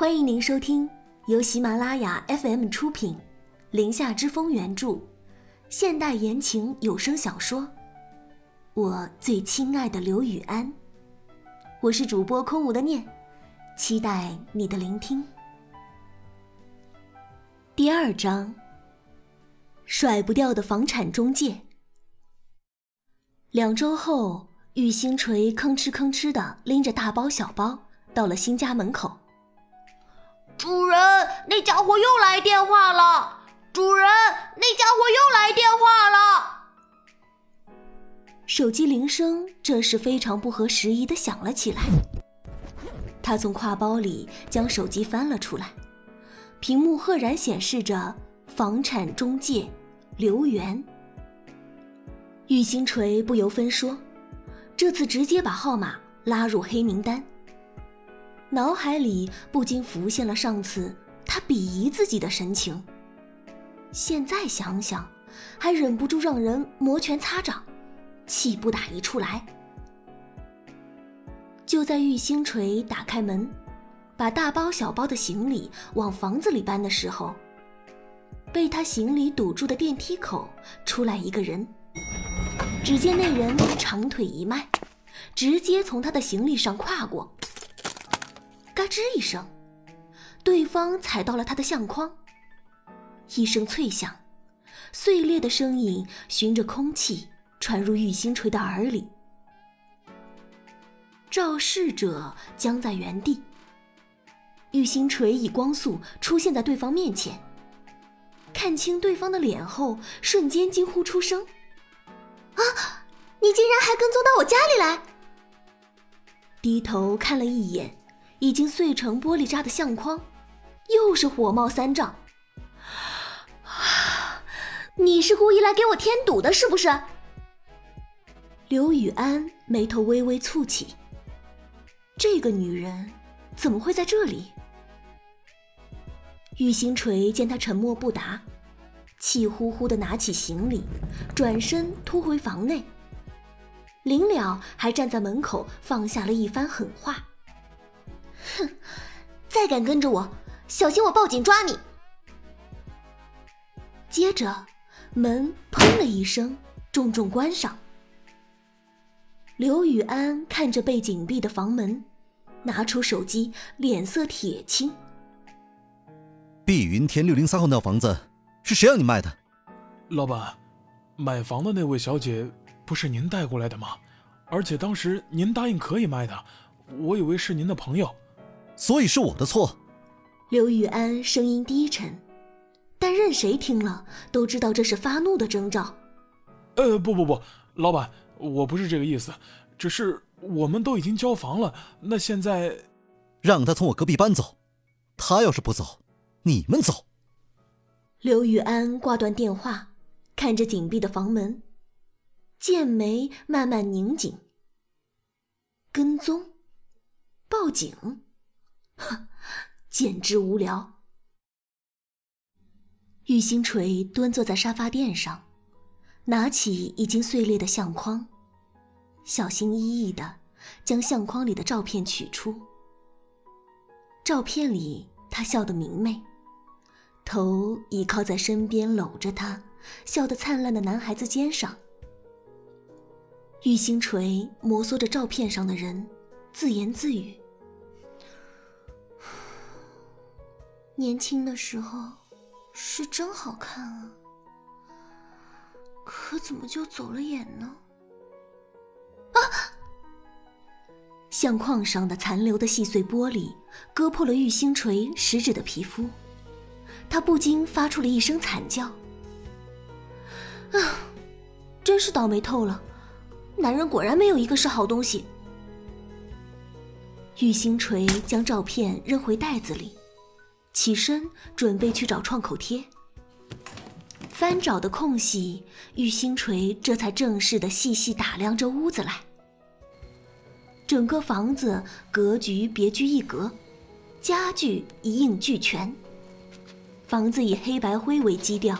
欢迎您收听由喜马拉雅 FM 出品，《林下之风》原著，现代言情有声小说《我最亲爱的刘雨安》。我是主播空无的念，期待你的聆听。第二章，甩不掉的房产中介。两周后，玉星锤吭哧吭哧的拎着大包小包到了新家门口。主人，那家伙又来电话了。主人，那家伙又来电话了。手机铃声这时非常不合时宜的响了起来。他从挎包里将手机翻了出来，屏幕赫然显示着“房产中介刘源”。玉星锤不由分说，这次直接把号码拉入黑名单。脑海里不禁浮现了上次他鄙夷自己的神情。现在想想，还忍不住让人摩拳擦掌，气不打一处来。就在玉星锤打开门，把大包小包的行李往房子里搬的时候，被他行李堵住的电梯口出来一个人。只见那人长腿一迈，直接从他的行李上跨过。嘎吱一声，对方踩到了他的相框。一声脆响，碎裂的声音循着空气传入玉星锤的耳里。肇事者僵在原地。玉星锤以光速出现在对方面前，看清对方的脸后，瞬间惊呼出声：“啊！你竟然还跟踪到我家里来！”低头看了一眼。已经碎成玻璃渣的相框，又是火冒三丈。你是故意来给我添堵的，是不是？刘雨安眉头微微蹙起。这个女人怎么会在这里？玉星锤见他沉默不答，气呼呼的拿起行李，转身拖回房内。临了，还站在门口放下了一番狠话。哼，再敢跟着我，小心我报警抓你！接着，门砰的一声重重关上。刘雨安看着被紧闭的房门，拿出手机，脸色铁青。碧云天六零三号那房子是谁让你卖的？老板，买房的那位小姐不是您带过来的吗？而且当时您答应可以卖的，我以为是您的朋友。所以是我的错。刘雨安声音低沉，但任谁听了都知道这是发怒的征兆。呃，不不不，老板，我不是这个意思，只是我们都已经交房了，那现在，让他从我隔壁搬走。他要是不走，你们走。刘雨安挂断电话，看着紧闭的房门，剑眉慢慢拧紧。跟踪，报警。哼，简直无聊。玉星锤端坐在沙发垫上，拿起已经碎裂的相框，小心翼翼的将相框里的照片取出。照片里，他笑得明媚，头倚靠在身边搂着他笑得灿烂的男孩子肩上。玉星锤摩挲着照片上的人，自言自语。年轻的时候是真好看啊，可怎么就走了眼呢？啊！相框上的残留的细碎玻璃割破了玉星锤食指的皮肤，他不禁发出了一声惨叫。啊！真是倒霉透了，男人果然没有一个是好东西。玉星锤将照片扔回袋子里。起身准备去找创口贴，翻找的空隙，玉星锤这才正式的细细打量着屋子来。整个房子格局别具一格，家具一应俱全。房子以黑白灰为基调，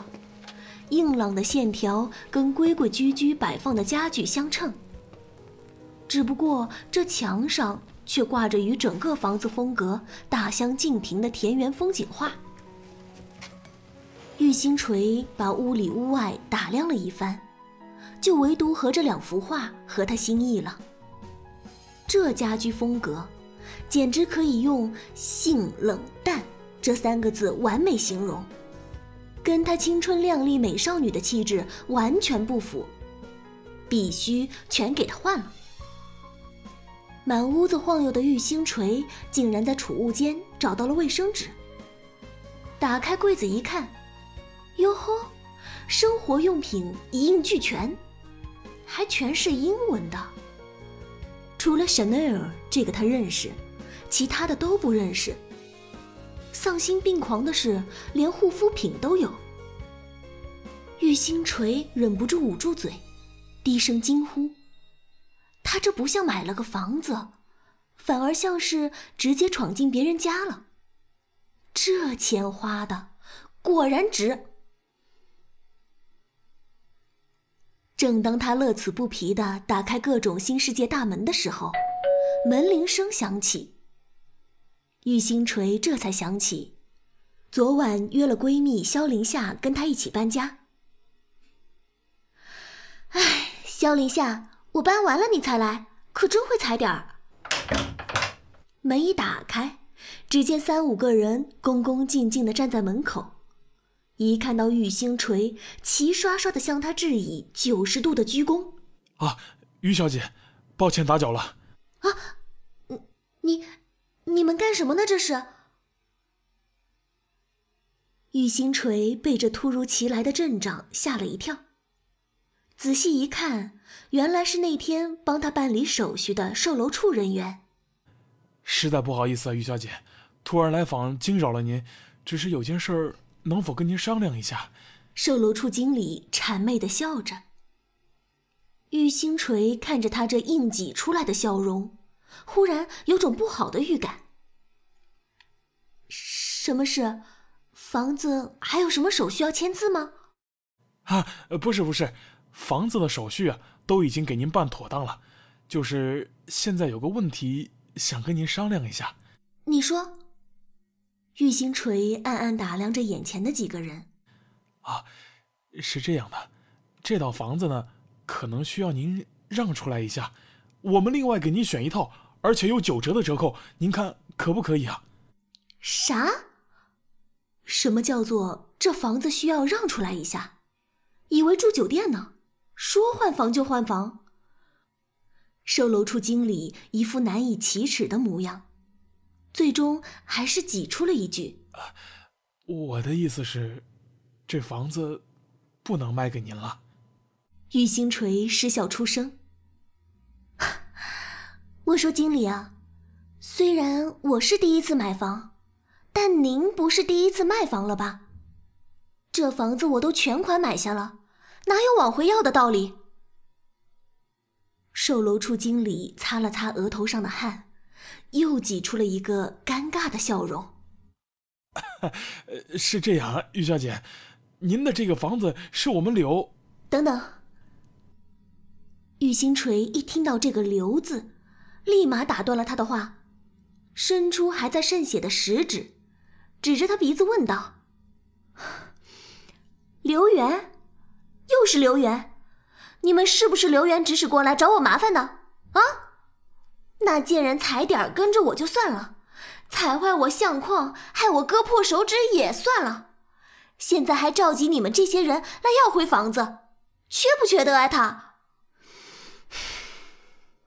硬朗的线条跟规规矩矩摆放的家具相称。只不过这墙上却挂着与整个房子风格大相径庭的田园风景画。玉星锤把屋里屋外打量了一番，就唯独和这两幅画合他心意了。这家居风格，简直可以用“性冷淡”这三个字完美形容，跟他青春靓丽美少女的气质完全不符，必须全给他换了。满屋子晃悠的玉星锤，竟然在储物间找到了卫生纸。打开柜子一看，哟呵，生活用品一应俱全，还全是英文的。除了 Chanel 这个他认识，其他的都不认识。丧心病狂的是，连护肤品都有。玉星锤忍不住捂住嘴，低声惊呼。他这不像买了个房子，反而像是直接闯进别人家了。这钱花的果然值。正当他乐此不疲的打开各种新世界大门的时候，门铃声响起。玉星锤这才想起，昨晚约了闺蜜萧凌夏跟他一起搬家。哎，萧凌夏。我搬完了你才来，可真会踩点儿。门一打开，只见三五个人恭恭敬敬地站在门口，一看到玉星锤，齐刷刷地向他致以九十度的鞠躬。啊，于小姐，抱歉打搅了。啊，你你你们干什么呢？这是？玉星锤被这突如其来的阵仗吓了一跳。仔细一看，原来是那天帮他办理手续的售楼处人员。实在不好意思啊，于小姐，突然来访惊扰了您，只是有件事儿，能否跟您商量一下？售楼处经理谄媚的笑着。玉星锤看着他这硬挤出来的笑容，忽然有种不好的预感。什么事？房子还有什么手续要签字吗？啊，不是不是。房子的手续啊，都已经给您办妥当了，就是现在有个问题想跟您商量一下。你说。玉星锤暗暗打量着眼前的几个人。啊，是这样的，这套房子呢，可能需要您让出来一下，我们另外给您选一套，而且有九折的折扣，您看可不可以啊？啥？什么叫做这房子需要让出来一下？以为住酒店呢？说换房就换房，售楼处经理一副难以启齿的模样，最终还是挤出了一句：“我的意思是，这房子不能卖给您了。”玉星锤失笑出声：“ 我说经理啊，虽然我是第一次买房，但您不是第一次卖房了吧？这房子我都全款买下了。”哪有往回要的道理？售楼处经理擦了擦额头上的汗，又挤出了一个尴尬的笑容。是这样，于小姐，您的这个房子是我们刘……等等。玉星锤一听到这个“刘”字，立马打断了他的话，伸出还在渗血的食指，指着他鼻子问道：“留园？”又是刘源，你们是不是刘源指使过来找我麻烦的啊？那贱人踩点跟着我就算了，踩坏我相框，害我割破手指也算了，现在还召集你们这些人来要回房子，缺不缺德啊他？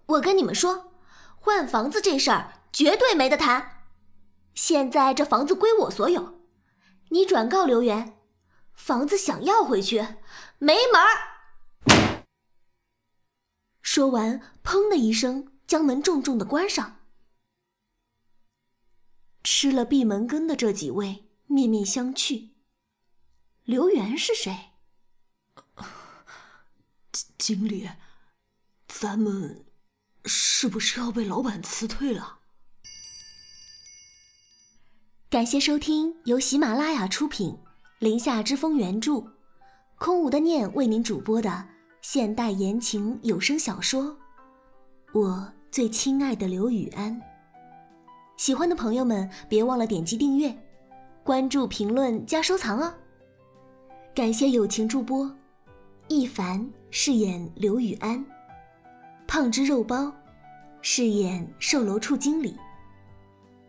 我跟你们说，换房子这事儿绝对没得谈。现在这房子归我所有，你转告刘源，房子想要回去。没门儿！说完，砰的一声，将门重重的关上。吃了闭门羹的这几位面面相觑。刘源是谁？经理，咱们是不是要被老板辞退了？感谢收听，由喜马拉雅出品，《林下之风》原著。空无的念为您主播的现代言情有声小说《我最亲爱的刘雨安》。喜欢的朋友们别忘了点击订阅、关注、评论加收藏哦。感谢友情助播，一凡饰演刘雨安，胖之肉包饰演售楼处经理。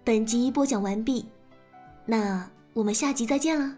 本集播讲完毕，那我们下集再见了。